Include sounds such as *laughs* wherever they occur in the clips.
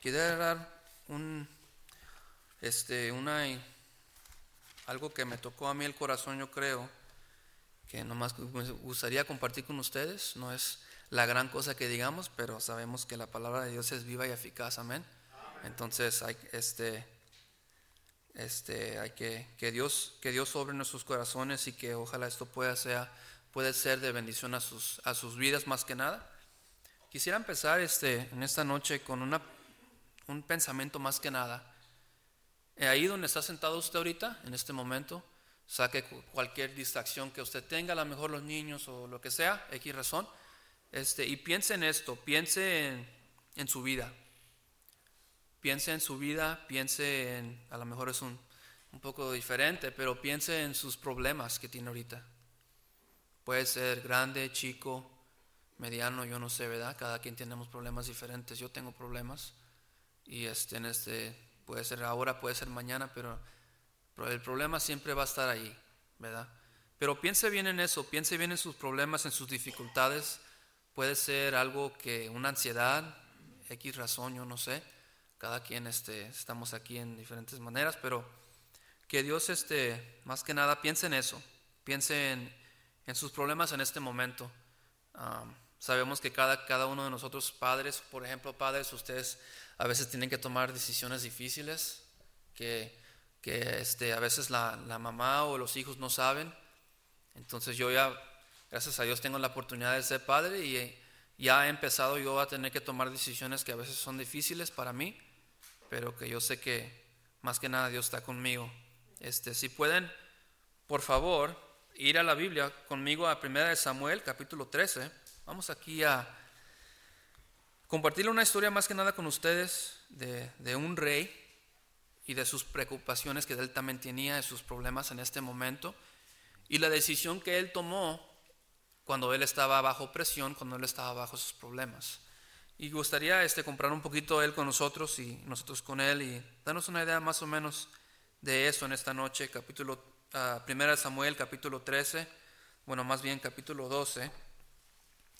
Quería dar un, este, una, algo que me tocó a mí el corazón, yo creo, que nomás me gustaría compartir con ustedes. No es la gran cosa que digamos, pero sabemos que la palabra de Dios es viva y eficaz, amén. Entonces, hay, este, este, hay que, que, Dios, que Dios sobre nuestros corazones y que ojalá esto pueda ser, puede ser de bendición a sus, a sus vidas más que nada. Quisiera empezar este, en esta noche con una, un pensamiento más que nada. Ahí donde está sentado usted ahorita, en este momento, saque cualquier distracción que usted tenga, a lo mejor los niños o lo que sea, X razón, este, y piense en esto, piense en, en su vida. Piense en su vida, piense en, a lo mejor es un, un poco diferente, pero piense en sus problemas que tiene ahorita. Puede ser grande, chico, mediano, yo no sé, ¿verdad? Cada quien tenemos problemas diferentes. Yo tengo problemas y este, en este puede ser ahora, puede ser mañana, pero, el problema siempre va a estar ahí, ¿verdad? Pero piense bien en eso, piense bien en sus problemas, en sus dificultades. Puede ser algo que una ansiedad, X razón, yo no sé cada quien este, estamos aquí en diferentes maneras, pero que Dios este, más que nada piense en eso, piense en, sus problemas en este momento. sabemos que cada, cada uno de nosotros padres, por ejemplo padres, ustedes a veces tienen que tomar decisiones difíciles que, que este, a veces la, la mamá o los hijos no saben. Entonces yo ya, gracias a Dios, tengo la oportunidad de ser padre y ya he empezado yo a tener que tomar decisiones que a veces son difíciles para mí pero que yo sé que más que nada Dios está conmigo. Este, si pueden, por favor, ir a la Biblia conmigo a 1 Samuel, capítulo 13. Vamos aquí a compartir una historia más que nada con ustedes de, de un rey y de sus preocupaciones que él también tenía, de sus problemas en este momento, y la decisión que él tomó cuando él estaba bajo presión, cuando él estaba bajo sus problemas. Y gustaría este, comprar un poquito él con nosotros y nosotros con él y darnos una idea más o menos de eso en esta noche, capítulo uh, Primera Samuel, capítulo 13, bueno, más bien capítulo 12.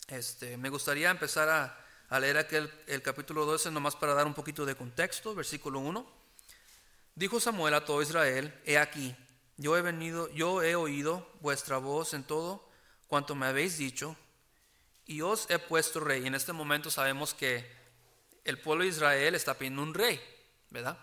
Este, me gustaría empezar a, a leer aquel, el capítulo 12 nomás para dar un poquito de contexto, versículo 1. Dijo Samuel a todo Israel, he aquí, yo he venido, yo he oído vuestra voz en todo cuanto me habéis dicho, y os he puesto rey. Y en este momento sabemos que el pueblo de Israel está pidiendo un rey, ¿verdad?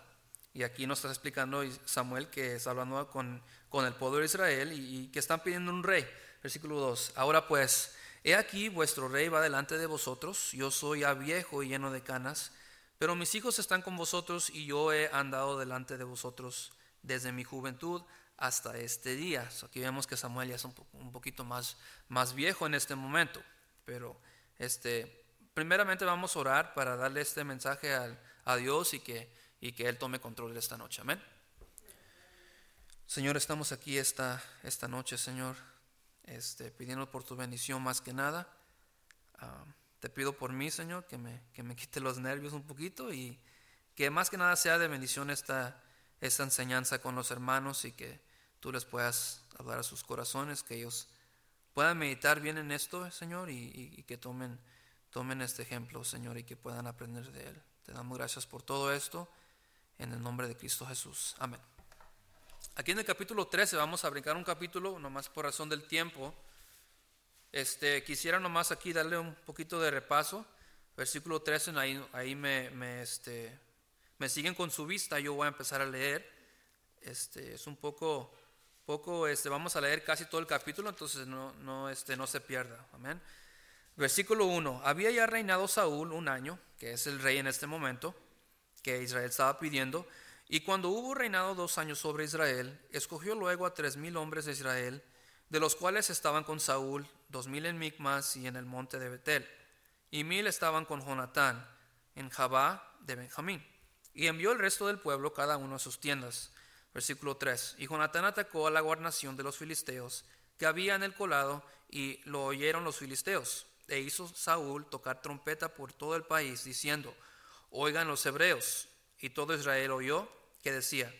Y aquí nos está explicando Samuel que está hablando con, con el pueblo de Israel y, que están pidiendo un rey. Versículo 2. Ahora pues, he aquí vuestro rey va delante de vosotros. Yo soy ya viejo y lleno de canas, pero mis hijos están con vosotros y yo he andado delante de vosotros desde mi juventud hasta este día. aquí vemos que Samuel ya es un, poquito más, más viejo en este momento. Pero este, primeramente vamos a orar para darle este mensaje a, Dios y que, y que Él tome control de esta noche. Amén. Señor, estamos aquí esta, esta noche, Señor, este, pidiendo por tu bendición más que nada. Ah, te pido por mí, Señor, que me, que me *laughs* quite los nervios un poquito y que más que nada sea de bendición esta, esta enseñanza con los hermanos y que tú les puedas hablar a sus corazones, que ellos puedan meditar bien en esto, Señor, y, que tomen, tomen este ejemplo, Señor, y que puedan aprender de él. Te damos gracias por todo esto, en el nombre de Cristo Jesús. Amén. Aquí en el capítulo 13 vamos a brincar un capítulo, nomás por razón del tiempo. Este, quisiera nomás aquí darle un poquito de repaso. Versículo 13, ahí, ahí me, me, este, me siguen con su vista, yo voy a empezar a leer. Este, es un poco poco este, vamos a leer casi todo el capítulo, entonces no, no, este, no se pierda. Amén. Versículo 1. Había ya reinado Saúl un año, que es el rey en este momento, que Israel estaba pidiendo. Y cuando hubo reinado dos años sobre Israel, escogió luego a tres mil hombres de Israel, de los cuales estaban con Saúl, dos mil en Micmas y en el monte de Betel, y mil estaban con Jonatán en Jabá de Benjamín. Y envió el resto del pueblo cada uno a sus tiendas. Versículo 3. Y Jonatán atacó a la guarnación de los filisteos que había en el colado y lo oyeron los filisteos. E hizo Saúl tocar trompeta por todo el país diciendo, oigan los hebreos. Y todo Israel oyó que decía,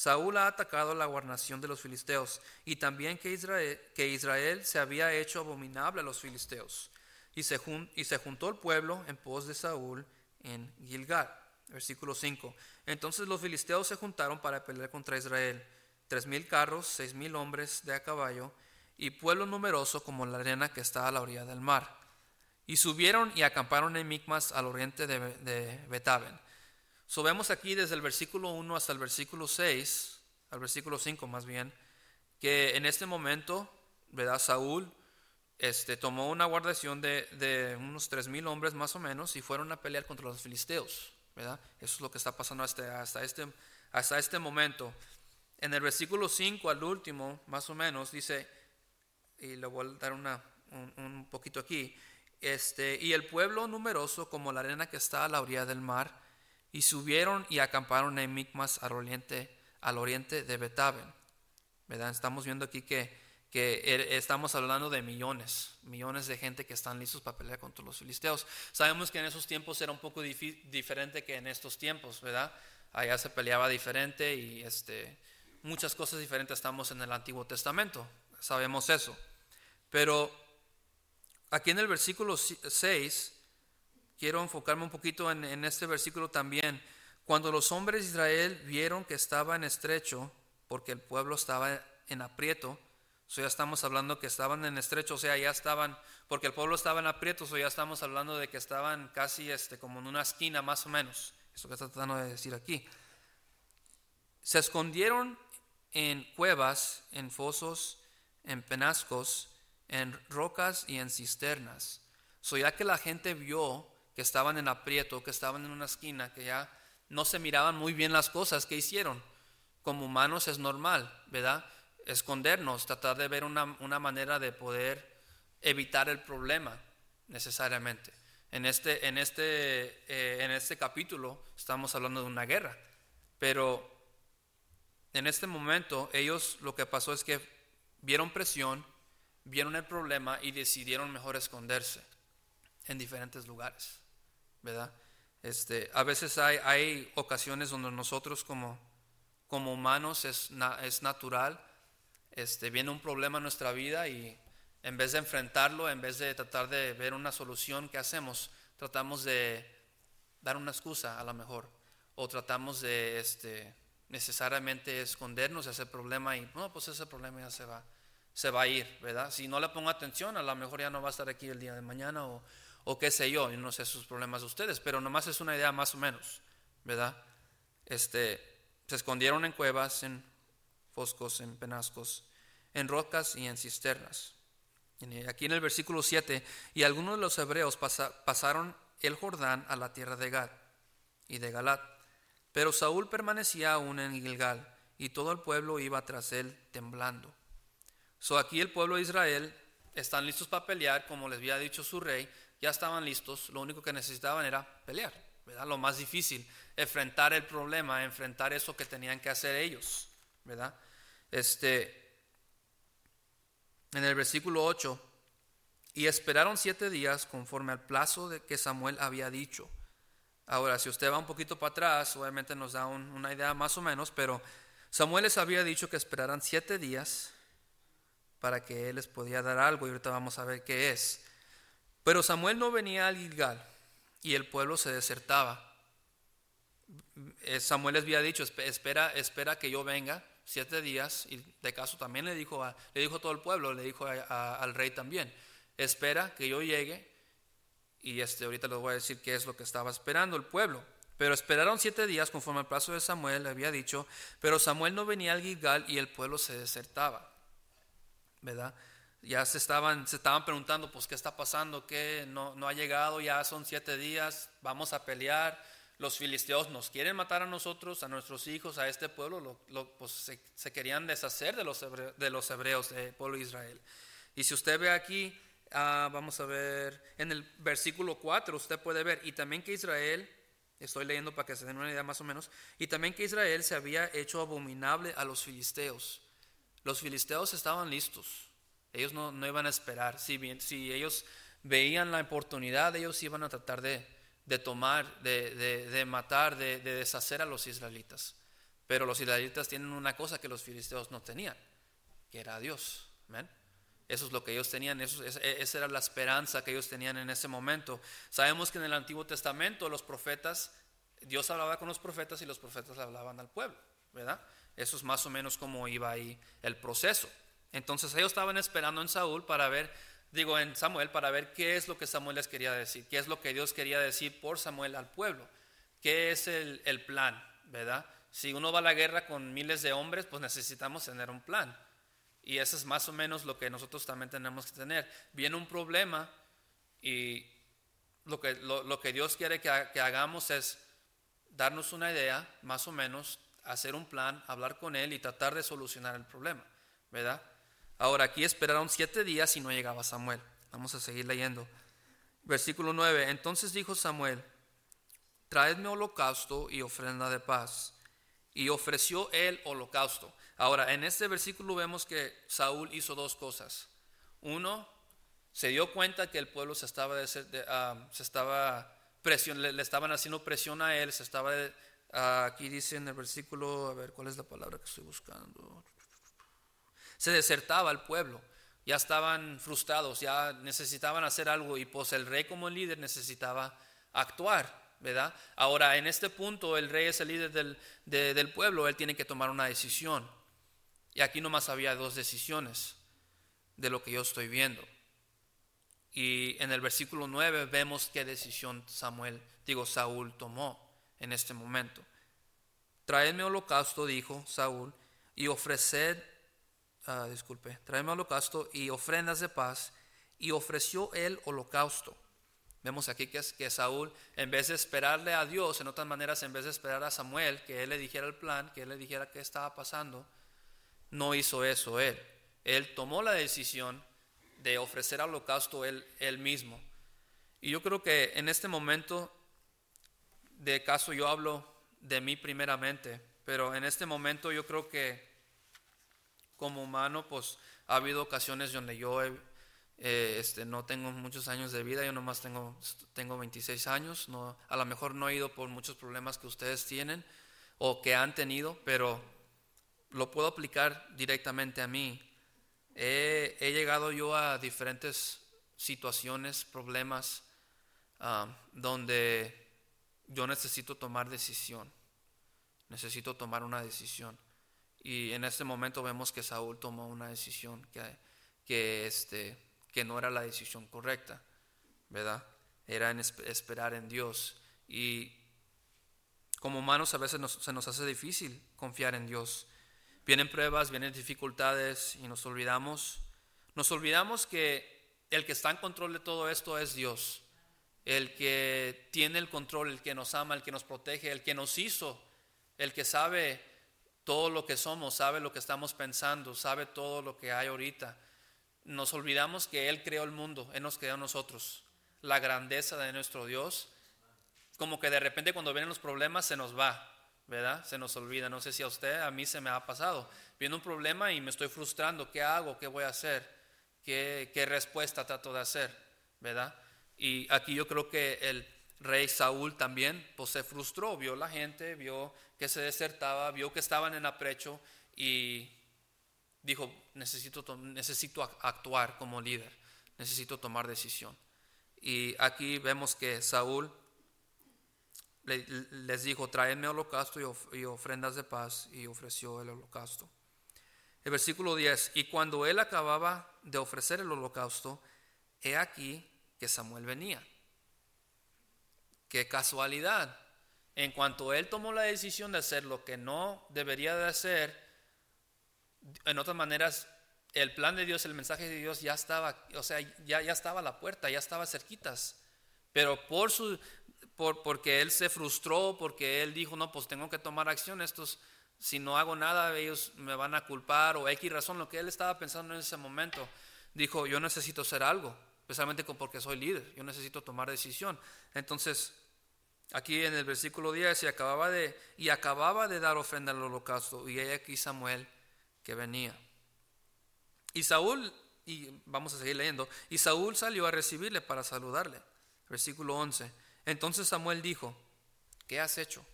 Saúl ha atacado la guarnación de los filisteos y también que Israel, que Israel se había hecho abominable a los filisteos. Y se, y se juntó el pueblo en pos de Saúl en Gilgal. Versículo 5. Entonces los filisteos se juntaron para pelear contra Israel. Tres mil carros, seis mil hombres de a caballo y pueblo numeroso como la arena que está a la orilla del mar. Y subieron y acamparon en Micmas al oriente de, de Betaben. So aquí desde el versículo 1 hasta el versículo 6, al versículo 5 más bien, que en este momento, ¿verdad? Saúl este, tomó una guardación de, de unos tres mil hombres más o menos y fueron a pelear contra los filisteos, ¿verdad? Eso es lo que está pasando hasta, hasta, este, hasta este momento. En el versículo 5 al último, más o menos, dice, y le voy a dar una, un, poquito aquí, este, y el pueblo numeroso como la arena que está a la orilla del mar, y subieron y acamparon en Micmas al oriente, al oriente de Betaben. ¿Verdad? Estamos viendo aquí que, que er, estamos hablando de millones, millones de gente que están listos para pelear contra los filisteos. Sabemos que en esos tiempos era un poco diferente que en estos tiempos, ¿verdad? Allá se peleaba diferente y este, muchas cosas diferentes estamos en el Antiguo Testamento, sabemos eso. Pero aquí en el versículo 6 quiero enfocarme un poquito en, este versículo también. Cuando los hombres de Israel vieron que estaba en estrecho, porque el pueblo estaba en aprieto, o ya estamos hablando que estaban en estrecho, o sea, ya estaban, porque el pueblo estaba en aprieto, o ya estamos hablando de que estaban casi este, como en una esquina más o menos. Eso que está tratando de decir aquí. Se escondieron en cuevas, en fosos, en penascos, en rocas y en cisternas. So ya que la gente vio que estaban en aprieto, que estaban en una esquina, que ya no se miraban muy bien las cosas que hicieron. Como humanos es normal, ¿verdad? Escondernos, tratar de ver una, manera de poder evitar el problema necesariamente. En este, en, este, eh, en este capítulo estamos hablando de una guerra, pero en este momento ellos lo que pasó es que vieron presión, vieron el problema y decidieron mejor esconderse en diferentes lugares. ¿verdad? Este, a veces hay, hay ocasiones donde nosotros como, como humanos es, es natural, este, viene un problema en nuestra vida y en vez de enfrentarlo, en vez de tratar de ver una solución, ¿qué hacemos? Tratamos de dar una excusa a lo mejor, o tratamos de este, necesariamente escondernos de ese problema y no, pues ese problema ya se va, se va a ir, ¿verdad? Si no le pongo atención, a lo mejor ya no va a estar aquí el día de mañana o, o qué sé yo, y no sé sus problemas de ustedes, pero nomás es una idea más o menos, ¿verdad? Este, se escondieron en cuevas, en foscos, en penascos, en rocas y en cisternas. Aquí en el versículo 7, y algunos de los hebreos pasaron el Jordán a la tierra de Gad y de Galat, pero Saúl permanecía aún en Gilgal, y todo el pueblo iba tras él temblando. So aquí el pueblo de Israel están listos para pelear, como les había dicho su rey, ya estaban listos, lo único que necesitaban era pelear, ¿verdad? Lo más difícil, enfrentar el problema, enfrentar eso que tenían que hacer ellos, ¿verdad? Este, en el versículo 8, y esperaron siete días conforme al plazo de que Samuel había dicho. Ahora, si usted va un poquito para atrás, obviamente nos da una idea más o menos, pero Samuel les había dicho que esperaran siete días para que él les podía dar algo y ahorita vamos a ver qué es. Pero Samuel no venía al Gilgal y el pueblo se desertaba. Eh, Samuel les había dicho, espera, espera que yo venga siete días, y de caso también le dijo a, le dijo todo el pueblo, le dijo al rey también, espera que yo llegue, y este, ahorita les voy a decir qué es lo que estaba esperando el pueblo. Pero esperaron siete días conforme al plazo de Samuel, le había dicho, pero Samuel no venía al Gilgal y el pueblo se desertaba. ¿Verdad? Ya se estaban, se estaban preguntando, pues, ¿qué está pasando? ¿Qué no, no ha llegado? Ya son siete días, vamos a pelear. Los filisteos nos quieren matar a nosotros, a nuestros hijos, a este pueblo. Lo, pues, se, querían deshacer de los, hebreos, de los hebreos, del pueblo de Israel. Y si usted ve aquí, ah, vamos a ver, en el versículo 4, usted puede ver, y también que Israel, estoy leyendo para que se den una idea más o menos, y también que Israel se había hecho abominable a los filisteos. Los filisteos estaban listos ellos no, iban a esperar. Si, bien, si ellos veían la oportunidad, ellos iban a tratar de, tomar, de, matar, de, deshacer a los israelitas. Pero los israelitas tienen una cosa que los filisteos no tenían, que era Dios. Eso es lo que ellos tenían, eso, esa era la esperanza que ellos tenían en ese momento. Sabemos que en el Antiguo Testamento los profetas Dios hablaba con los profetas y los profetas hablaban al pueblo, ¿verdad? Eso es más o menos como iba ahí el proceso. Entonces ellos estaban esperando en Saúl para ver, digo en Samuel, para ver qué es lo que Samuel les quería decir, qué es lo que Dios quería decir por Samuel al pueblo, qué es el, plan, ¿verdad? Si uno va a la guerra con miles de hombres, pues necesitamos tener un plan. Y eso es más o menos lo que nosotros también tenemos que tener. Viene un problema y lo que, lo, que Dios quiere que, hagamos es darnos una idea, más o menos, hacer un plan, hablar con Él y tratar de solucionar el problema, ¿verdad? Ahora, aquí esperaron siete días y no llegaba Samuel. Vamos a seguir leyendo. Versículo 9. Entonces dijo Samuel, traedme holocausto y ofrenda de paz. Y ofreció el holocausto. Ahora, en este versículo vemos que Saúl hizo dos cosas. Uno, se dio cuenta que el pueblo se estaba, ah, estaba presión, le, estaban haciendo presión a él, se estaba, ah, aquí dice en el versículo, a ver, ¿cuál es la palabra que estoy buscando? Se desertaba el pueblo, ya estaban frustrados, ya necesitaban hacer algo y pues el rey como líder necesitaba actuar. ¿verdad? Ahora, en este punto, el rey es el líder del, del pueblo, él tiene que tomar una decisión. Y aquí nomás había dos decisiones de lo que yo estoy viendo. Y en el versículo 9 vemos qué decisión Samuel, digo, Saúl tomó en este momento. Traedme holocausto, dijo Saúl, y ofreced, uh, disculpe, traedme holocausto y ofrendas de paz, y ofreció el holocausto. Vemos aquí que, que Saúl, en vez de esperarle a Dios, en otras maneras, en vez de esperar a Samuel, que él le dijera el plan, que él le dijera qué estaba pasando, no hizo eso él. Él tomó la decisión de ofrecer holocausto él, él mismo. Y yo creo que en este momento, de caso yo hablo de mí primeramente, pero en este momento yo creo que como humano, pues ha habido ocasiones donde yo eh, este, no tengo muchos años de vida, yo nomás tengo, tengo 26 años, a lo mejor no he ido por muchos problemas que ustedes tienen o que han tenido, pero lo puedo aplicar directamente a mí. He, llegado yo a diferentes situaciones, problemas, ah, donde yo necesito tomar decisión. Necesito tomar una decisión. Y en este momento vemos que Saúl tomó una decisión que, que, este, que no era la decisión correcta, ¿verdad? Era en esperar en Dios. Y como humanos a veces se nos hace difícil confiar en Dios. Vienen pruebas, vienen dificultades y nos olvidamos. Nos olvidamos que el que está en control de todo esto es Dios. El que tiene el control, el que nos ama, el que nos protege, el que nos hizo, el que sabe todo lo que somos, sabe lo que estamos pensando, sabe todo lo que hay ahorita. Nos olvidamos que Él creó el mundo, Él nos creó a nosotros. La grandeza de nuestro Dios, como que de repente cuando vienen los problemas se nos va. ¿verdad? Se nos olvida. No sé si a usted, a mí se me ha pasado. Viene un problema y me estoy frustrando. ¿Qué hago? ¿Qué voy a hacer? ¿Qué, qué respuesta trato de hacer? ¿Verdad? Y aquí yo creo que el rey Saúl también pues, se frustró. Vio la gente, vio que se desertaba, vio que estaban en aprecho y dijo, necesito, necesito actuar como líder, necesito tomar decisión. Y aquí vemos que Saúl les dijo, traedme holocausto y ofrendas de paz, y ofreció el holocausto. El versículo 10, y cuando él acababa de ofrecer el holocausto, he aquí que Samuel venía. Qué casualidad. En cuanto él tomó la decisión de hacer lo que no debería de hacer, en otras maneras, el plan de Dios, el mensaje de Dios ya estaba, o sea, ya, ya estaba a la puerta, ya estaba cerquitas. Pero por su porque él se frustró, porque él dijo, no, pues tengo que tomar acción, estos, si no hago nada, ellos me van a culpar, o X razón, lo que él estaba pensando en ese momento, dijo, yo necesito hacer algo, especialmente porque soy líder, yo necesito tomar decisión. Entonces, aquí en el versículo 10, y acababa de, y acababa de dar ofrenda al holocausto, y hay aquí Samuel que venía. Y Saúl, y vamos a seguir leyendo, y Saúl salió a recibirle para saludarle. Versículo 11. Entonces Samuel dijo, ¿qué has hecho?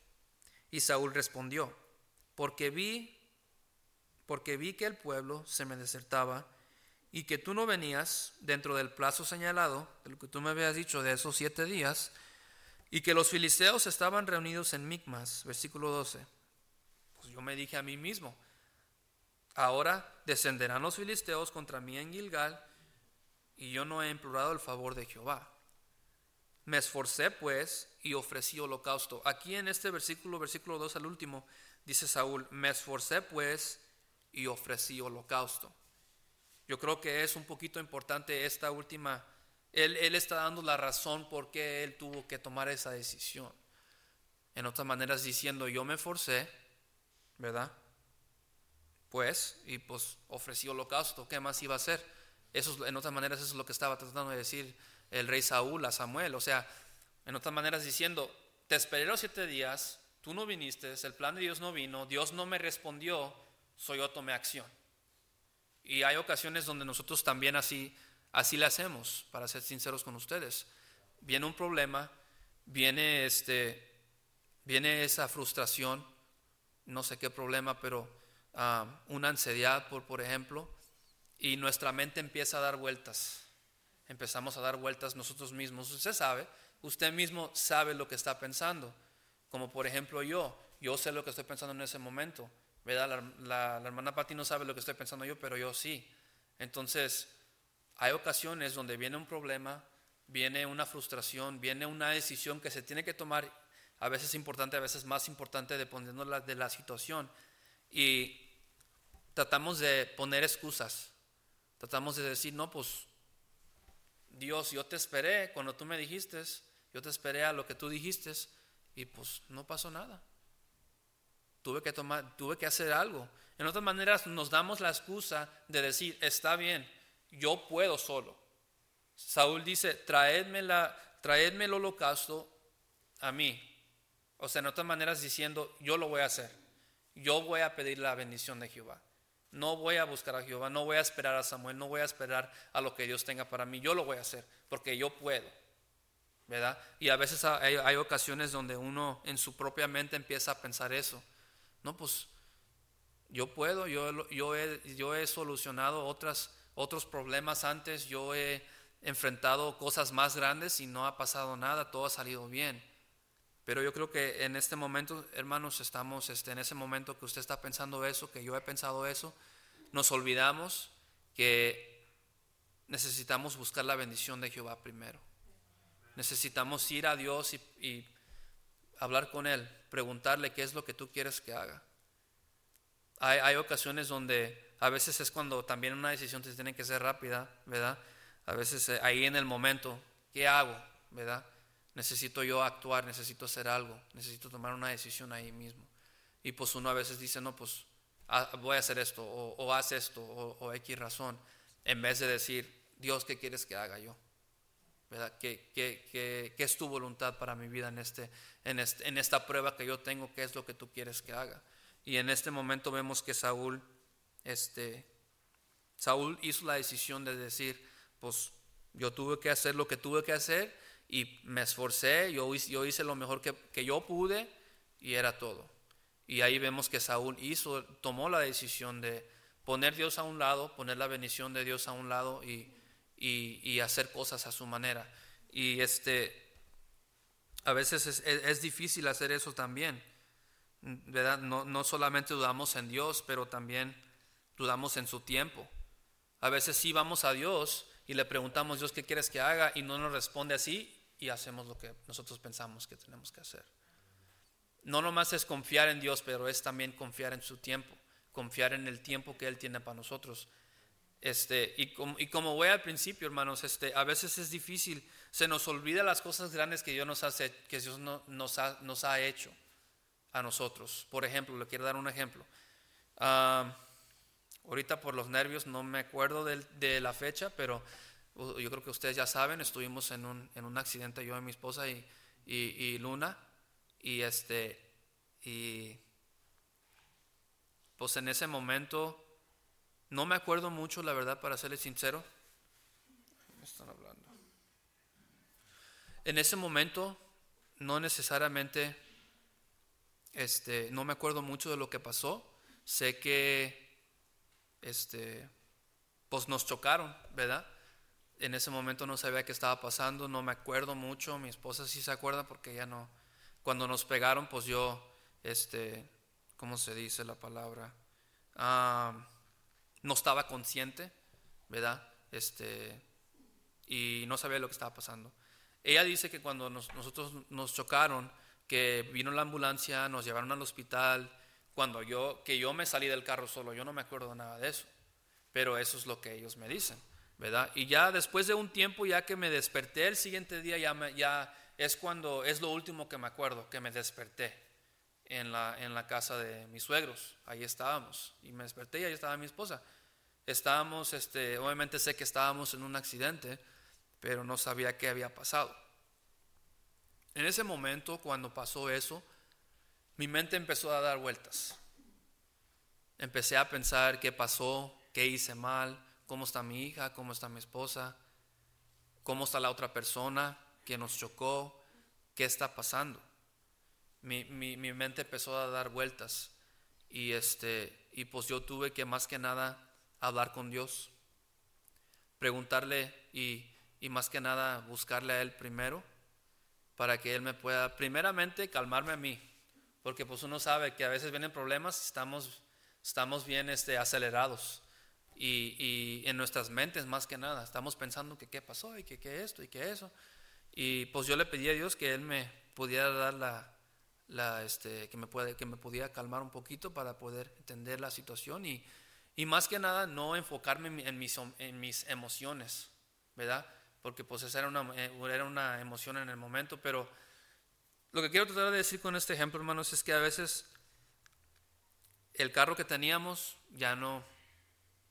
Y Saúl respondió, porque vi, porque vi que el pueblo se me desertaba y que tú no venías dentro del plazo señalado, de lo que tú me habías dicho de esos siete días, Y que los filisteos estaban reunidos en Micmas, versículo 12. Pues yo me dije a mí mismo, ahora descenderán los filisteos contra mí en Gilgal, y yo no he implorado el favor de Jehová. Me esforcé pues y ofrecí holocausto. Aquí en este versículo, versículo 2 al último, dice Saúl, me esforcé pues y ofrecí holocausto. Yo creo que es un poquito importante esta última, él, está dando la razón por qué él tuvo que tomar esa decisión. En otras maneras diciendo, yo me esforcé, ¿verdad? Pues, y pues ofrecí holocausto, ¿qué más iba a hacer? Eso, en otras maneras, eso es lo que estaba tratando de decir el rey Saúl a Samuel. O sea, en otras maneras diciendo, te esperé los siete días, tú no viniste, el plan de Dios no vino, Dios no me respondió, soy yo tomé acción. Y hay ocasiones donde nosotros también así, así le hacemos, para ser sinceros con ustedes. Viene un problema, viene, este, viene esa frustración, no sé qué problema, pero ah, una ansiedad, por, por ejemplo, y nuestra mente empieza a dar vueltas. Empezamos a dar vueltas nosotros mismos. Usted sabe, usted mismo sabe lo que está pensando. Como por ejemplo yo, yo sé lo que estoy pensando en ese momento. La, la, hermana Patti no sabe lo que estoy pensando yo, pero yo sí. Entonces, hay ocasiones donde viene un problema, viene una frustración, viene una decisión que se tiene que tomar, a veces importante, a veces más importante, dependiendo de la situación. Y tratamos de poner excusas, tratamos de decir, no, pues Dios, yo te esperé cuando tú me dijiste, yo te esperé a lo que tú dijiste y pues no pasó nada tuve que tomar, tuve que hacer algo. En otras maneras, nos damos la excusa de decir, está bien, yo puedo solo. Saúl dice, traedme, la, traedme el holocausto a mí. O sea, en otras maneras diciendo, yo lo voy a hacer. Yo voy a pedir la bendición de Jehová. No voy a buscar a Jehová, no voy a esperar a Samuel, no voy a esperar a lo que Dios tenga para mí. Yo lo voy a hacer porque yo puedo. ¿Verdad? Y a veces hay ocasiones donde uno en su propia mente empieza a pensar eso. No, pues yo puedo, yo, yo, he, yo he solucionado otras, otros problemas antes, yo he enfrentado cosas más grandes y no ha pasado nada, todo ha salido bien. Pero yo creo que en este momento, hermanos, estamos este, en ese momento que usted está pensando eso, que yo he pensado eso, nos olvidamos que necesitamos buscar la bendición de Jehová primero. Necesitamos ir a Dios y, y hablar con Él, preguntarle qué es lo que tú quieres que haga. Hay, ocasiones donde a veces es cuando también una decisión te tiene que ser rápida, ¿verdad? A veces eh, ahí en el momento, ¿qué hago? ¿Verdad? Necesito yo actuar, necesito hacer algo, necesito tomar una decisión ahí mismo. Y pues uno a veces dice, no, pues ah, voy a hacer esto, o, haz esto, o, o X razón, en vez de decir, Dios, ¿qué quieres que haga yo? ¿Verdad? ¿Qué, es tu voluntad para mi vida en, este, en, este, en esta prueba que yo tengo? ¿Qué es lo que tú quieres que haga? Y en este momento vemos que Saúl, este, Saúl hizo la decisión de decir, pues yo tuve que hacer lo que tuve que hacer y me esforcé, yo, yo hice lo mejor que, que yo pude y era todo. Y ahí vemos que Saúl hizo, tomó la decisión de poner Dios a un lado, poner la bendición de Dios a un lado y, y, hacer cosas a su manera. Y este, a veces es, difícil hacer eso también, ¿verdad? No, no solamente dudamos en Dios, pero también dudamos en su tiempo. A veces sí vamos a Dios y le preguntamos, Dios, ¿qué quieres que haga? Y no nos responde así y hacemos lo que nosotros pensamos que tenemos que hacer. No nomás es confiar en Dios, pero es también confiar en su tiempo, confiar en el tiempo que Él tiene para nosotros. Este, y, como, y como voy al principio, hermanos, este, a veces es difícil, se nos olvida las cosas grandes que Dios nos, hace, que Dios no, nos, ha, nos, ha, hecho a nosotros. Por ejemplo, le quiero dar un ejemplo. Ah, ahorita por los nervios no me acuerdo de, de, la fecha, pero uh, yo creo que ustedes ya saben, estuvimos en un, en un accidente yo y mi esposa y, y, y Luna, y este, y pues en ese momento no me acuerdo mucho, la verdad, para serles sincero. Me están hablando. En ese momento, no necesariamente, este, no me acuerdo mucho de lo que pasó. Sé que, este, pues nos chocaron, ¿verdad? En ese momento no sabía qué estaba pasando, no me acuerdo mucho, mi esposa sí se acuerda porque ya no. Cuando nos pegaron, pues yo, este, ¿cómo se dice la palabra? Ah, no estaba consciente, ¿verdad? Este, y no sabía lo que estaba pasando. Ella dice que cuando nosotros nos chocaron, que vino la ambulancia, nos llevaron al hospital, cuando yo, que yo me salí del carro solo, yo no me acuerdo nada de eso, pero eso es lo que ellos me dicen, ¿verdad? Y ya después de un tiempo, ya que me desperté el siguiente día, ya, ya es cuando, es lo último que me acuerdo, que me desperté en la, en la casa de mis suegros, ahí estábamos, y me desperté y ahí estaba mi esposa. Estábamos, este, obviamente sé que estábamos en un accidente, pero no sabía qué había pasado. En ese momento, cuando pasó eso, mi mente empezó a dar vueltas. Empecé a pensar qué pasó, qué hice mal, cómo está mi hija, cómo está mi esposa, cómo está la otra persona que nos chocó, qué está pasando. Mi, mente empezó a dar vueltas. Y, este, y pues yo tuve que más que nada hablar con Dios, preguntarle y y más que nada buscarle a Él primero para que Él me pueda, primeramente, calmarme a mí, porque pues uno sabe que a veces vienen problemas y estamos, estamos bien este, acelerados. Y, y, en nuestras mentes más que nada, estamos pensando que qué pasó y que qué esto y que eso. Y pues yo le pedí a Dios que Él me pudiera dar la, la este, que, me puede, que me pudiera calmar un poquito para poder entender la situación y, y más que nada no enfocarme en mis, en mis emociones, ¿verdad? porque pues esa era una, eh, era una emoción en el momento, pero lo que quiero tratar de decir con este ejemplo, hermanos, es que a veces el carro que teníamos ya no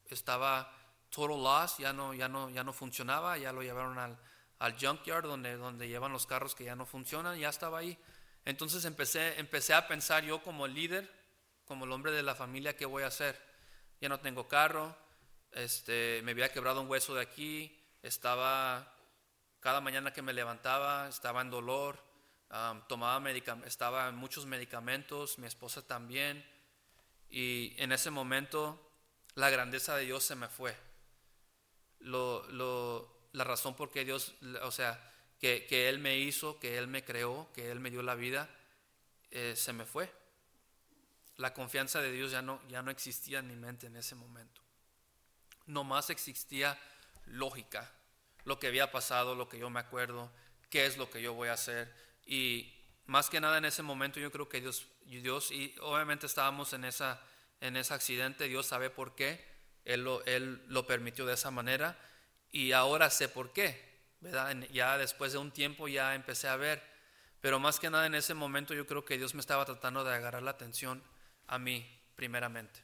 estaba total loss, ya no, ya no, ya no funcionaba, ya lo llevaron al, al junkyard donde, donde llevan los carros que ya no funcionan, ya estaba ahí. Entonces empecé, empecé a pensar yo como líder, como el hombre de la familia, ¿qué voy a hacer? Ya no tengo carro, este, me había quebrado un hueso de aquí, estaba, cada mañana que me levantaba, estaba en dolor, tomaba estaba en muchos medicamentos, mi esposa también, y en ese momento la grandeza de Dios se me fue. Lo, la razón por qué Dios, o sea, que, Él me hizo, que Él me creó, que Él me dio la vida, eh, se me fue. La confianza de Dios ya no, ya no existía en mi mente en ese momento. No más existía lógica, lo que había pasado, lo que yo me acuerdo, qué es lo que yo voy a hacer. Y más que nada en ese momento yo creo que Dios, Dios y obviamente estábamos en, esa, en ese accidente, Dios sabe por qué, Él lo, él lo permitió de esa manera y ahora sé por qué, Ya después de un tiempo ya empecé a ver, pero más que nada en ese momento yo creo que Dios me estaba tratando de agarrar la atención a mí primeramente.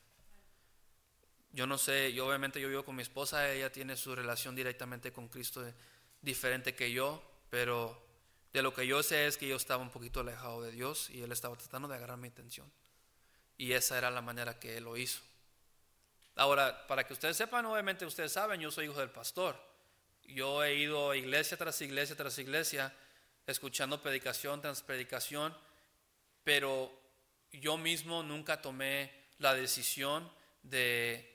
Yo no sé, yo obviamente yo vivo con mi esposa, ella tiene su relación directamente con Cristo diferente que yo, pero de lo que yo sé es que yo estaba un poquito alejado de Dios y Él estaba tratando de agarrar mi atención. Y esa era la manera que Él lo hizo. Ahora, para que ustedes sepan, obviamente ustedes saben, yo soy hijo del pastor. Yo he ido iglesia tras iglesia tras iglesia, escuchando predicación tras predicación, pero yo mismo nunca tomé la decisión de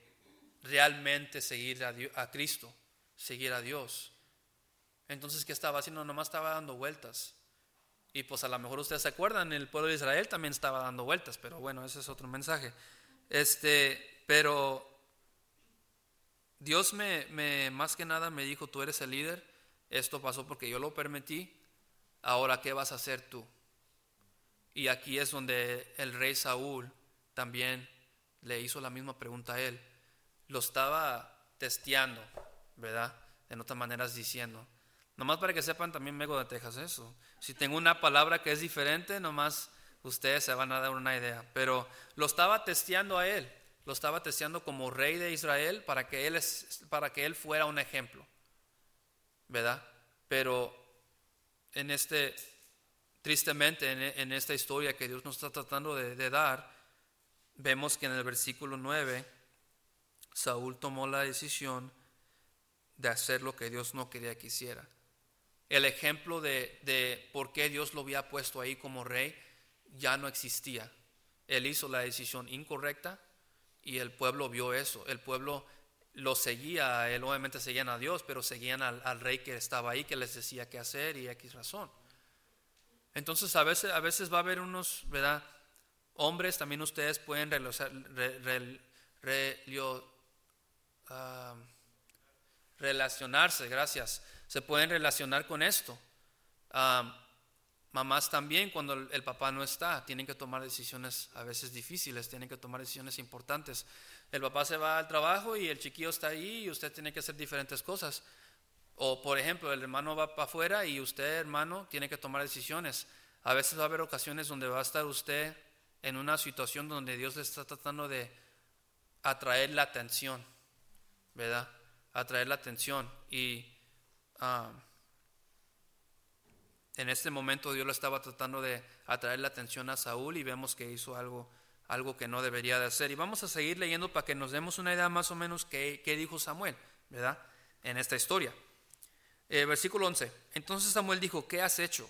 realmente seguir a, Cristo, seguir a Dios. Entonces, ¿qué estaba haciendo? Nomás estaba dando vueltas. Y pues a lo mejor ustedes se acuerdan, el pueblo de Israel también estaba dando vueltas, pero bueno, ese es otro mensaje. Este, pero Dios me, más que nada me dijo, tú eres el líder, esto pasó porque yo lo permití, ahora ¿qué vas a hacer tú? Y aquí es donde el rey Saúl también le hizo la misma pregunta a él lo estaba testeando, ¿verdad? En otras maneras diciendo. Nomás para que sepan, también vengo de Texas eso. Si tengo una palabra que es diferente, nomás ustedes se van a dar una idea. Pero lo estaba testeando a él, lo estaba testeando como rey de Israel para que él, para que él fuera un ejemplo, ¿verdad? Pero en este, tristemente, en, esta historia que Dios nos está tratando de, de dar, vemos que en el versículo 9 Saúl tomó la decisión de hacer lo que Dios no quería que hiciera. El ejemplo de, por qué Dios lo había puesto ahí como rey ya no existía. Él hizo la decisión incorrecta y el pueblo vio eso. El pueblo lo seguía, él obviamente seguían a Dios, pero seguían al, rey que estaba ahí, que les decía qué hacer y X razón. Entonces a veces, a veces va a haber unos, ¿verdad? Hombres, también ustedes pueden ah, relacionarse, gracias, se pueden relacionar con esto. Ah, mamás también, cuando el papá no está, tienen que tomar decisiones a veces difíciles, tienen que tomar decisiones importantes. El papá se va al trabajo y el chiquillo está ahí y usted tiene que hacer diferentes cosas. O por ejemplo, el hermano va para afuera y usted, hermano, tiene que tomar decisiones. A veces va a haber ocasiones donde va a estar usted en una situación donde Dios le está tratando de atraer la atención, ¿verdad? Atraer la atención. Y ah, en este momento Dios le estaba tratando de atraer la atención a Saúl y vemos que hizo algo algo que no debería de hacer. Y vamos a seguir leyendo para que nos demos una idea más o menos qué, dijo Samuel, ¿verdad? En esta historia. Eh, versículo 11. Entonces Samuel dijo, ¿qué has hecho?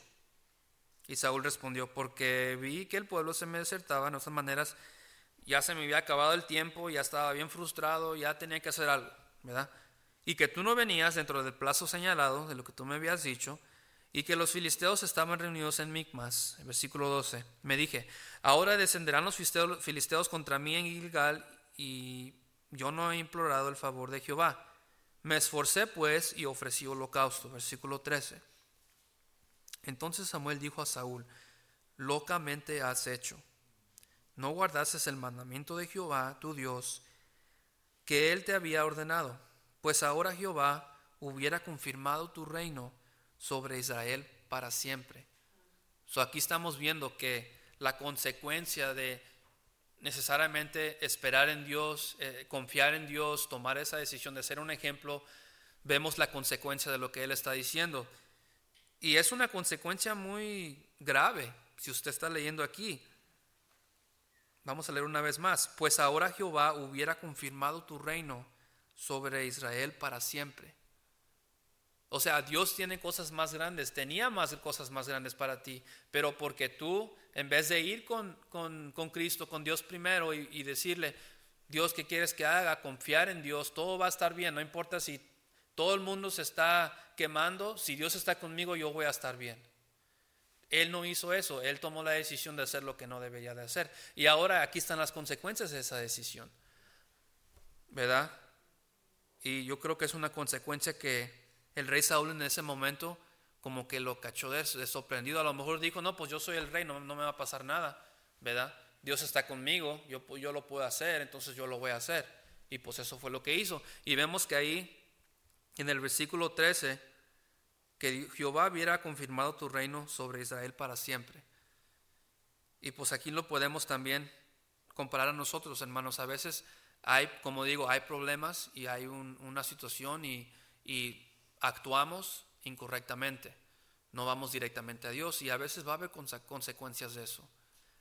Y Saúl respondió, porque vi que el pueblo se me desertaba, de otras maneras, ya se me había acabado el tiempo, ya estaba bien frustrado, ya tenía que hacer algo, ¿verdad? Y que tú no venías dentro del plazo señalado de lo que tú me habías dicho, y que los filisteos estaban reunidos en Micmas. Versículo 12. Me dije, ahora descenderán los filisteos contra mí en Gilgal y yo no he implorado el favor de Jehová. Me esforcé pues y ofrecí holocausto. Versículo 13. Entonces Samuel dijo a Saúl, locamente has hecho. No guardases el mandamiento de Jehová, tu Dios, que él te había ordenado, pues ahora Jehová hubiera confirmado tu reino sobre Israel para siempre. So aquí estamos viendo que la consecuencia de necesariamente esperar en Dios, eh, confiar en Dios, tomar esa decisión de ser un ejemplo, vemos la consecuencia de lo que Él está diciendo. Y es una consecuencia muy grave, si usted está leyendo aquí. Vamos a leer una vez más. Pues ahora Jehová hubiera confirmado tu reino sobre Israel para siempre. O sea, Dios tiene cosas más grandes, tenía más cosas más grandes para ti, pero porque tú, en vez de ir con, con, Cristo, con Dios primero y, decirle, Dios, ¿qué quieres que haga? Confiar en Dios, todo va a estar bien, no importa si todo el mundo se está quemando, si Dios está conmigo, yo voy a estar bien. Él no hizo eso, él tomó la decisión de hacer lo que no debería de hacer. Y ahora aquí están las consecuencias de esa decisión, ¿verdad? Y yo creo que es una consecuencia que el rey Saúl en ese momento como que lo cachó de, sorprendido. A lo mejor dijo, no, pues yo soy el rey, no, me va a pasar nada, ¿verdad? Dios está conmigo, yo, yo lo puedo hacer, entonces yo lo voy a hacer. Y pues eso fue lo que hizo. Y vemos que ahí, en el versículo 13, que Jehová hubiera confirmado tu reino sobre Israel para siempre. Y pues aquí lo podemos también comparar a nosotros, hermanos. A veces hay, como digo, hay problemas y hay una situación y actuamos incorrectamente, no vamos directamente a Dios y a veces va a haber consecuencias de eso.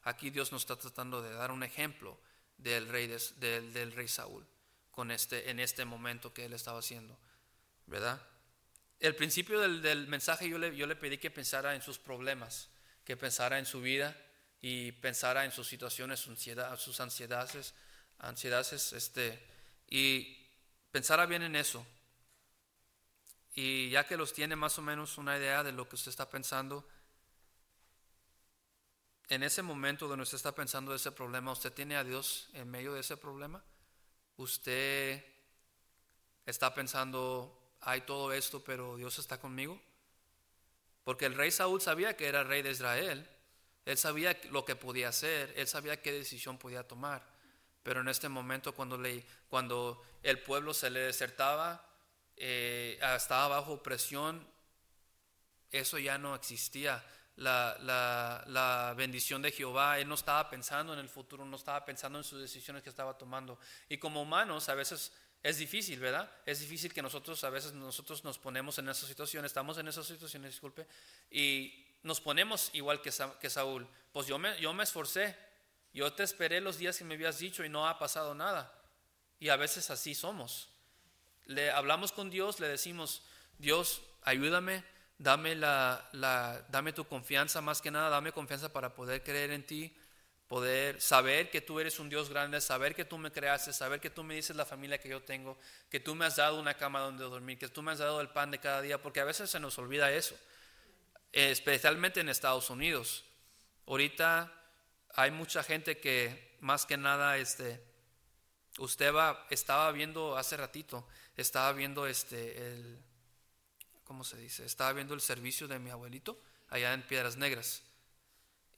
Aquí Dios nos está tratando de dar un ejemplo del rey, del, rey Saúl con este, en este momento que él estaba haciendo, ¿verdad? El principio del, mensaje yo le, yo le pedí que pensara en sus problemas, que pensara en su vida y pensara en sus situaciones, sus ansiedades, ansiedades, este, y pensara bien en eso, y ya que los tiene más o menos una idea de lo que usted está pensando, en ese momento donde usted está pensando ese problema, ¿usted tiene a Dios en medio de ese problema? ¿Usted está pensando, hay todo esto, pero Dios está conmigo? Porque el rey Saúl sabía que era rey de Israel, él sabía lo que podía hacer, él sabía qué decisión podía tomar. Pero en este momento cuando, le, cuando el pueblo se le desertaba, eh, estaba bajo presión, eso ya no existía. La, bendición de Jehová, él no estaba pensando en el futuro, no estaba pensando en sus decisiones que estaba tomando. Y como humanos a veces es difícil, ¿verdad? Es difícil que nosotros a veces nosotros nos ponemos en esa situación, estamos en esas situaciones, disculpe, y nos ponemos igual que, que Saúl. Pues yo me, yo me esforcé, yo te esperé los días que me habías dicho y no ha pasado nada. Y a veces así somos le hablamos con Dios, le decimos, Dios, ayúdame, dame, la, dame tu confianza más que nada, dame confianza para poder creer en ti, poder saber que tú eres un Dios grande, saber que tú me creaste, saber que tú me dices la familia que yo tengo, que tú me has dado una cama donde dormir, que tú me has dado el pan de cada día, porque a veces se nos olvida eso, especialmente en Estados Unidos. Ahorita hay mucha gente que más que nada, este, usted va, estaba viendo hace ratito, estaba viendo este, el, ¿cómo se dice? Estaba viendo el servicio de mi abuelito allá en Piedras Negras.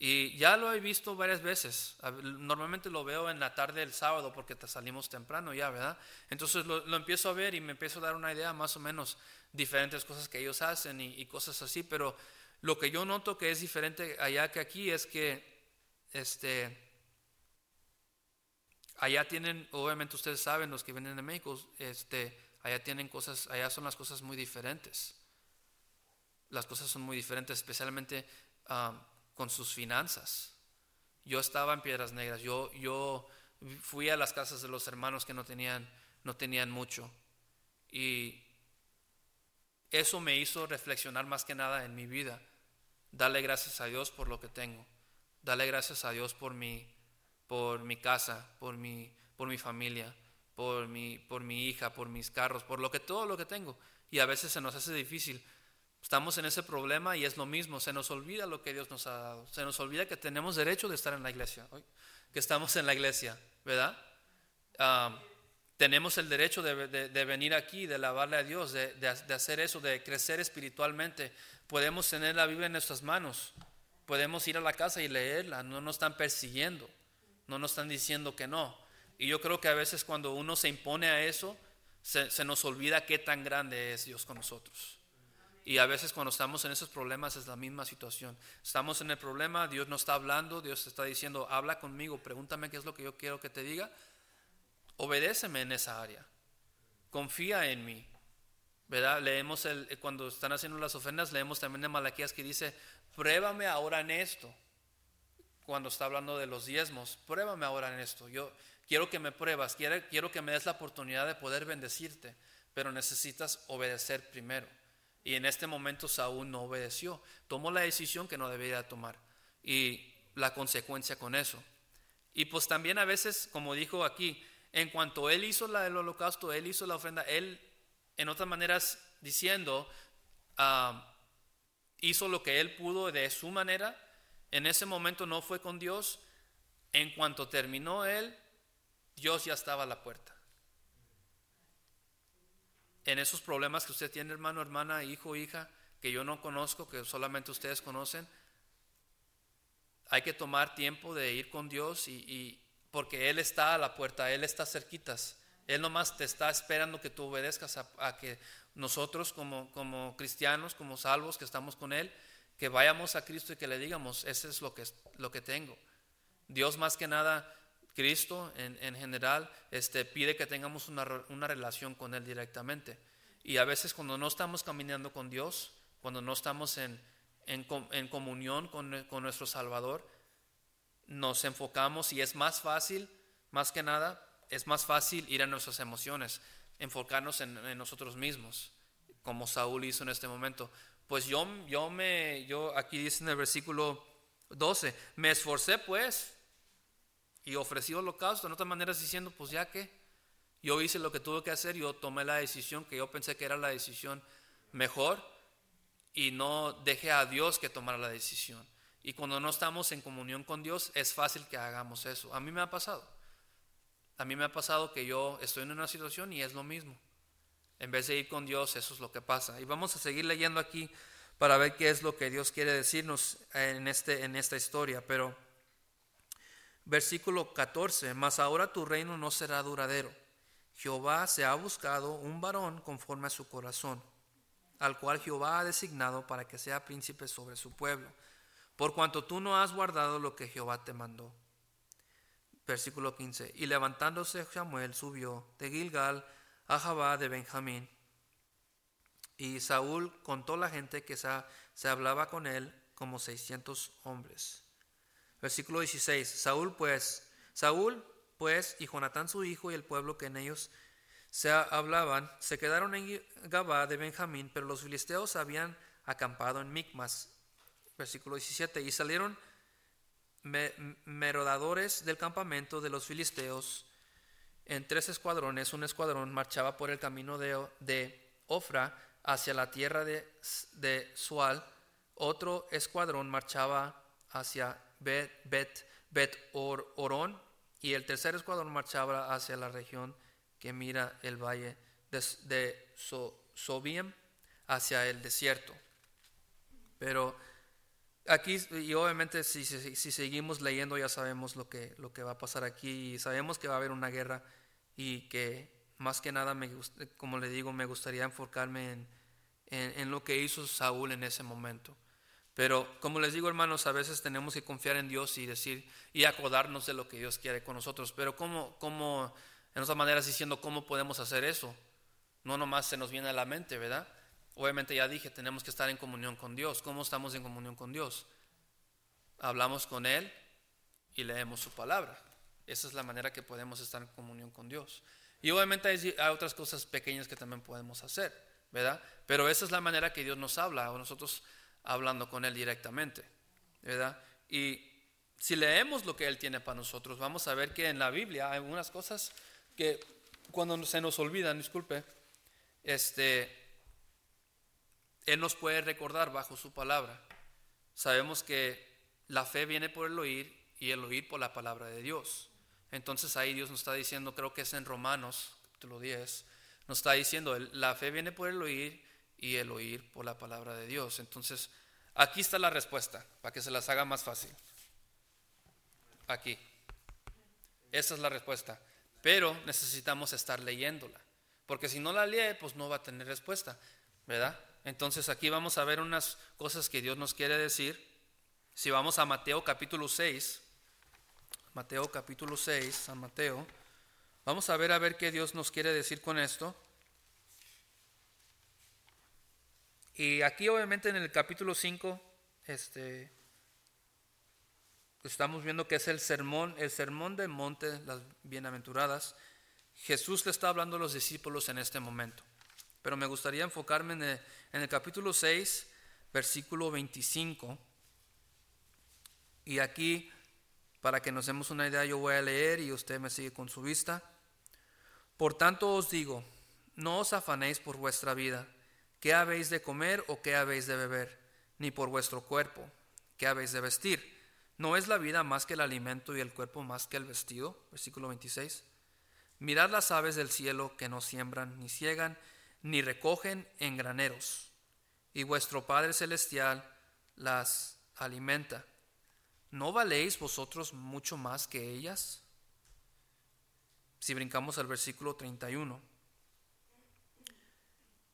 Y ya lo he visto varias veces. Normalmente lo veo en la tarde del sábado porque salimos temprano ya, ¿verdad? Entonces lo, empiezo a ver y me empiezo a dar una idea más o menos diferentes cosas que ellos hacen y, cosas así. Pero lo que yo noto que es diferente allá que aquí es que este, allá tienen, obviamente ustedes saben, los que vienen de México, este, allá tienen cosas, allá son las cosas muy diferentes. Las cosas son muy diferentes, especialmente con sus finanzas. Yo estaba en Piedras Negras, yo, yo fui a las casas de los hermanos que no tenían, no tenían mucho. Y eso me hizo reflexionar más que nada en mi vida. Darle gracias a Dios por lo que tengo. Darle gracias a Dios por mi, por mi casa, por mi, por mi familia, por mi, por mi hija, por mis carros, por lo que todo lo que tengo. Y a veces se nos hace difícil Estamos en ese problema y es lo mismo, se nos olvida lo que Dios nos ha dado, se nos olvida que tenemos derecho de estar en la iglesia, que estamos en la iglesia, ¿verdad? tenemos el derecho de, venir aquí, de alabarle a Dios, de, hacer eso, de crecer espiritualmente. Podemos tener la Biblia en nuestras manos, podemos ir a la casa y leerla, no nos están persiguiendo, no nos están diciendo que no. Y yo creo que a veces cuando uno se impone a eso, se nos olvida qué tan grande es Dios con nosotros. Y a veces cuando estamos en esos problemas es la misma situación. Estamos en el problema, Dios no está hablando, Dios está diciendo, habla conmigo, pregúntame qué es lo que yo quiero que te diga. Obedéceme en esa área. Confía en mí. ¿Verdad? Leemos el, cuando están haciendo las ofrendas, leemos también en Malaquías que dice, pruébame ahora en esto. Cuando está hablando de los diezmos, pruébame ahora en esto. Yo quiero que me pruebas, quiero, quiero que me des la oportunidad de poder bendecirte, pero necesitas obedecer primero. Y en este momento Saúl no obedeció, tomó la decisión que no debía tomar y la consecuencia con eso. Y pues también a veces, como dijo aquí, en cuanto él hizo la del holocausto, él hizo la ofrenda, él, en otras maneras diciendo, ah, hizo lo que él pudo de su manera, en ese momento no fue con Dios, en cuanto terminó él, Dios ya estaba a la puerta en esos problemas que usted tiene, hermano, hermana, hijo, hija, que yo no conozco, que solamente ustedes conocen, hay que tomar tiempo de ir con Dios y, porque Él está a la puerta, Él está cerquitas. Él nomás te está esperando que tú obedezcas a, que nosotros como, como, cristianos, como salvos que estamos con Él, que vayamos a Cristo y que le digamos, ese es lo que, lo que tengo. Dios más que nada Cristo en, general este, pide que tengamos una, relación con Él directamente. Y a veces cuando no estamos caminando con Dios, cuando no estamos en, comunión con, nuestro Salvador, nos enfocamos y es más fácil, más que nada, es más fácil ir a nuestras emociones, enfocarnos en, nosotros mismos, como Saúl hizo en este momento. Pues yo, yo me, yo aquí dice en el versículo 12, me esforcé pues y ofrecí holocausto, en otras maneras diciendo, pues ya que yo hice lo que tuve que hacer, yo tomé la decisión que yo pensé que era la decisión mejor y no dejé a Dios que tomara la decisión. Y cuando no estamos en comunión con Dios, es fácil que hagamos eso. A mí me ha pasado. A mí me ha pasado que yo estoy en una situación y es lo mismo. En vez de ir con Dios, eso es lo que pasa. Y vamos a seguir leyendo aquí para ver qué es lo que Dios quiere decirnos en, este, en esta historia. Pero Versículo 14, mas ahora tu reino no será duradero. Jehová se ha buscado un varón conforme a su corazón, al cual Jehová ha designado para que sea príncipe sobre su pueblo, por cuanto tú no has guardado lo que Jehová te mandó. Versículo 15, y levantándose Samuel subió de Gilgal a Jabá de Benjamín, y Saúl contó la gente que se hablaba con él como seiscientos hombres. Versículo 16. Saúl pues, Saúl pues y Jonatán su hijo y el pueblo que en ellos se hablaban, se quedaron en Gabá de Benjamín, pero los filisteos habían acampado en Micmas. Versículo 17. Y salieron merodadores del campamento de los filisteos en tres escuadrones. Un escuadrón marchaba por el camino de, de Ofra hacia la tierra de, de Sual. Otro escuadrón marchaba hacia Bet, Bet, Bet Orón. Y el tercer escuadrón marchaba hacia la región que mira el valle de, de Sobiem hacia el desierto. Pero aquí, y obviamente si, si, seguimos leyendo ya sabemos lo que, lo que va a pasar aquí y sabemos que va a haber una guerra y que más que nada, me, como le digo, me gustaría enfocarme en, en, lo que hizo Saúl en ese momento. Pero como les digo hermanos, a veces tenemos que confiar en Dios y decir y acordarnos de lo que Dios quiere con nosotros. Pero ¿cómo, cómo en otras maneras diciendo cómo podemos hacer eso? No nomás se nos viene a la mente, ¿verdad? Obviamente ya dije, tenemos que estar en comunión con Dios. ¿Cómo estamos en comunión con Dios? Hablamos con Él y leemos su palabra. Esa es la manera que podemos estar en comunión con Dios. Y obviamente hay, otras cosas pequeñas que también podemos hacer, ¿verdad? Pero esa es la manera que Dios nos habla, o nosotros hablando con Él directamente, ¿verdad? Y si leemos lo que Él tiene para nosotros, vamos a ver que en la Biblia hay algunas cosas que cuando se nos olvidan, disculpe, este, él nos puede recordar bajo su palabra. Sabemos que la fe viene por el oír y el oír por la palabra de Dios. Entonces ahí Dios nos está diciendo, creo que es en Romanos, capítulo 10, nos está diciendo, la fe viene por el oír y el oír por la palabra de Dios. Entonces, aquí está la respuesta, para que se las haga más fácil. Aquí. Esa es la respuesta. Pero necesitamos estar leyéndola. Porque si no la lee, pues no va a tener respuesta. ¿Verdad? Entonces aquí vamos a ver unas cosas que Dios nos quiere decir. Si vamos a Mateo capítulo 6, Mateo capítulo 6, San Mateo, vamos a ver a ver qué Dios nos quiere decir con esto. Y aquí obviamente en el capítulo 5, este, estamos viendo que es el sermón, el sermón del monte, las bienaventuradas. Jesús le está hablando a los discípulos en este momento. Pero me gustaría enfocarme en el, capítulo 6, versículo 25. Y aquí, para que nos demos una idea, yo voy a leer y usted me sigue con su vista. Por tanto os digo, no os afanéis por vuestra vida, qué habéis de comer o qué habéis de beber, ni por vuestro cuerpo, qué habéis de vestir. ¿No es la vida más que el alimento y el cuerpo más que el vestido? Versículo 26. Mirad las aves del cielo que no siembran ni ciegan, ni recogen en graneros, y vuestro Padre Celestial las alimenta. ¿No valéis vosotros mucho más que ellas? Si brincamos al versículo 31.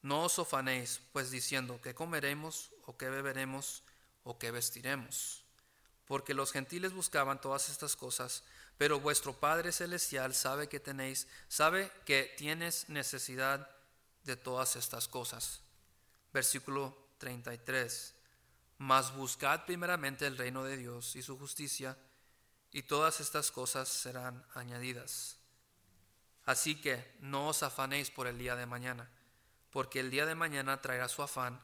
No os ofanéis, pues diciendo, ¿qué comeremos o qué beberemos o qué vestiremos? Porque los gentiles buscaban todas estas cosas, pero vuestro Padre Celestial sabe que tenéis, sabe que tienes necesidad de todas estas cosas. Versículo 33. Mas buscad primeramente el reino de Dios y su justicia, y todas estas cosas serán añadidas. Así que no os afanéis por el día de mañana, porque el día de mañana traerá su afán,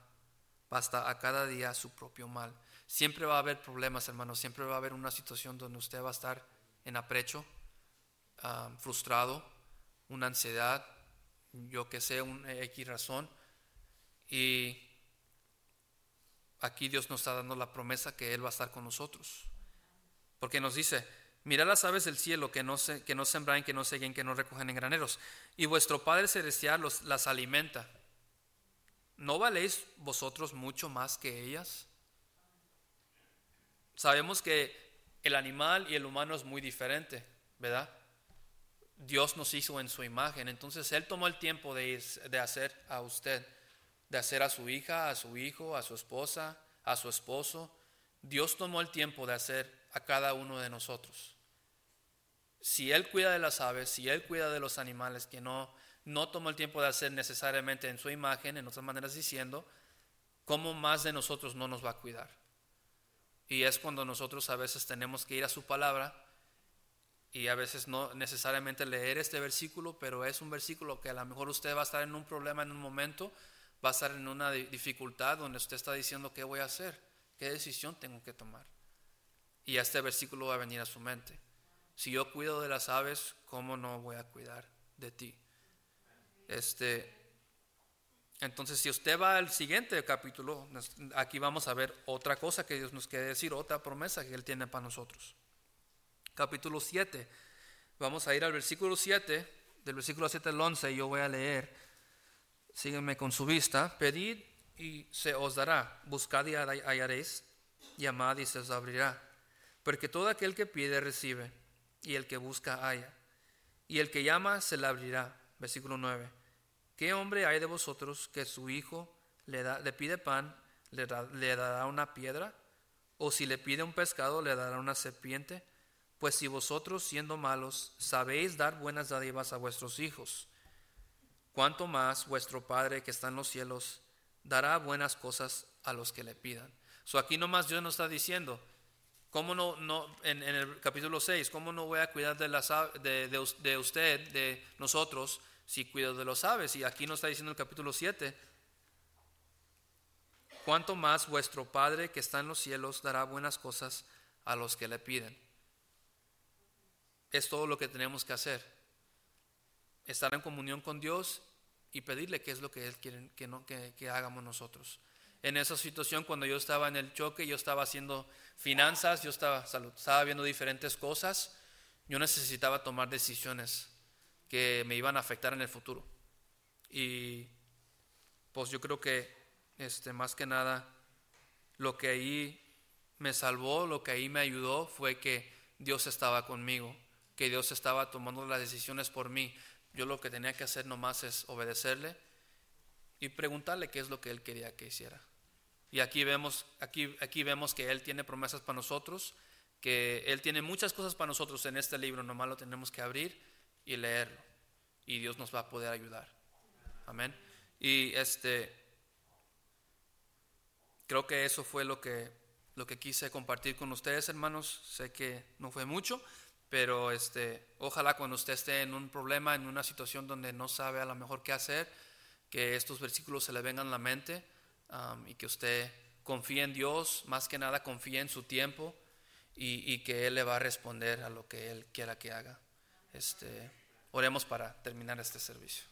basta a cada día su propio mal. Siempre va a haber problemas, hermanos, siempre va a haber una situación donde usted va a estar en aprecho, ah, frustrado, una ansiedad, yo que sé, un X razón. Y aquí Dios nos está dando la promesa que Él va a estar con nosotros. Porque nos dice, mirad las aves del cielo que no, se, que no sembran, que no seguen, que no recogen en graneros. Y vuestro Padre Celestial las alimenta. ¿No valéis vosotros mucho más que ellas? Sabemos que el animal y el humano es muy diferente, ¿verdad? Dios nos hizo en su imagen. Entonces Él tomó el tiempo de, de, hacer a usted, de hacer a su hija, a su hijo, a su esposa, a su esposo. Dios tomó el tiempo de hacer a cada uno de nosotros. Si Él cuida de las aves, si Él cuida de los animales que no, no tomó el tiempo de hacer necesariamente en su imagen, en otras maneras diciendo, ¿cómo más de nosotros no nos va a cuidar? Y es cuando nosotros a veces tenemos que ir a su palabra y a veces no necesariamente leer este versículo, pero es un versículo que a lo mejor usted va a estar en un problema en un momento, va a estar en una dificultad donde usted está diciendo qué voy a hacer, qué decisión tengo que tomar. Y este versículo va a venir a su mente. Si yo cuido de las aves, ¿cómo no voy a cuidar de ti? Este, entonces, si usted va al siguiente capítulo, aquí vamos a ver otra cosa que Dios nos quiere decir, otra promesa que Él tiene para nosotros. Capítulo 7. Vamos a ir al versículo 7, del versículo 7 al 11, y yo voy a leer. Sígueme con su vista. Pedid y se os dará. Buscad y hallaréis. Llamad y se os abrirá. Porque todo aquel que pide recibe, y el que busca halla. Y el que llama se le abrirá. Versículo 9. ¿Qué hombre hay de vosotros que su hijo le, da, le pide pan, le, dará una piedra? ¿O si le pide un pescado, le dará una serpiente? Pues si vosotros, siendo malos, sabéis dar buenas dádivas a vuestros hijos, cuánto más vuestro Padre que está en los cielos dará buenas cosas a los que le pidan. So aquí nomás Dios nos está diciendo, ¿cómo no, no en, el capítulo 6, cómo no voy a cuidar de, las, de, de usted, de nosotros, si cuido de los aves. Y aquí nos está diciendo el capítulo 7, cuánto más vuestro Padre que está en los cielos dará buenas cosas a los que le piden. Es todo lo que tenemos que hacer. Estar en comunión con Dios y pedirle qué es lo que Él quiere que, no, que hagamos nosotros. En esa situación, cuando yo estaba en el choque, yo estaba haciendo finanzas, yo estaba, estaba viendo diferentes cosas, yo necesitaba tomar decisiones que me iban a afectar en el futuro. Y pues yo creo que este, más que nada lo que ahí me salvó, lo que ahí me ayudó fue que Dios estaba conmigo, que Dios estaba tomando las decisiones por mí. Yo lo que tenía que hacer nomás es obedecerle y preguntarle qué es lo que él quería que hiciera. Y aquí vemos, aquí, aquí vemos que Él tiene promesas para nosotros, que Él tiene muchas cosas para nosotros en este libro, nomás lo tenemos que abrir y leerlo. Y Dios nos va a poder ayudar. Amén. Y este, creo que eso fue lo que, lo que quise compartir con ustedes, hermanos. Sé que no fue mucho, pero este, ojalá cuando usted esté en un problema, en una situación donde no sabe a lo mejor qué hacer, que estos versículos se le vengan a la mente um, y que usted confíe en Dios, más que nada confíe en su tiempo y, y que Él le va a responder a lo que Él quiera que haga. Este, Oremos para terminar este servicio.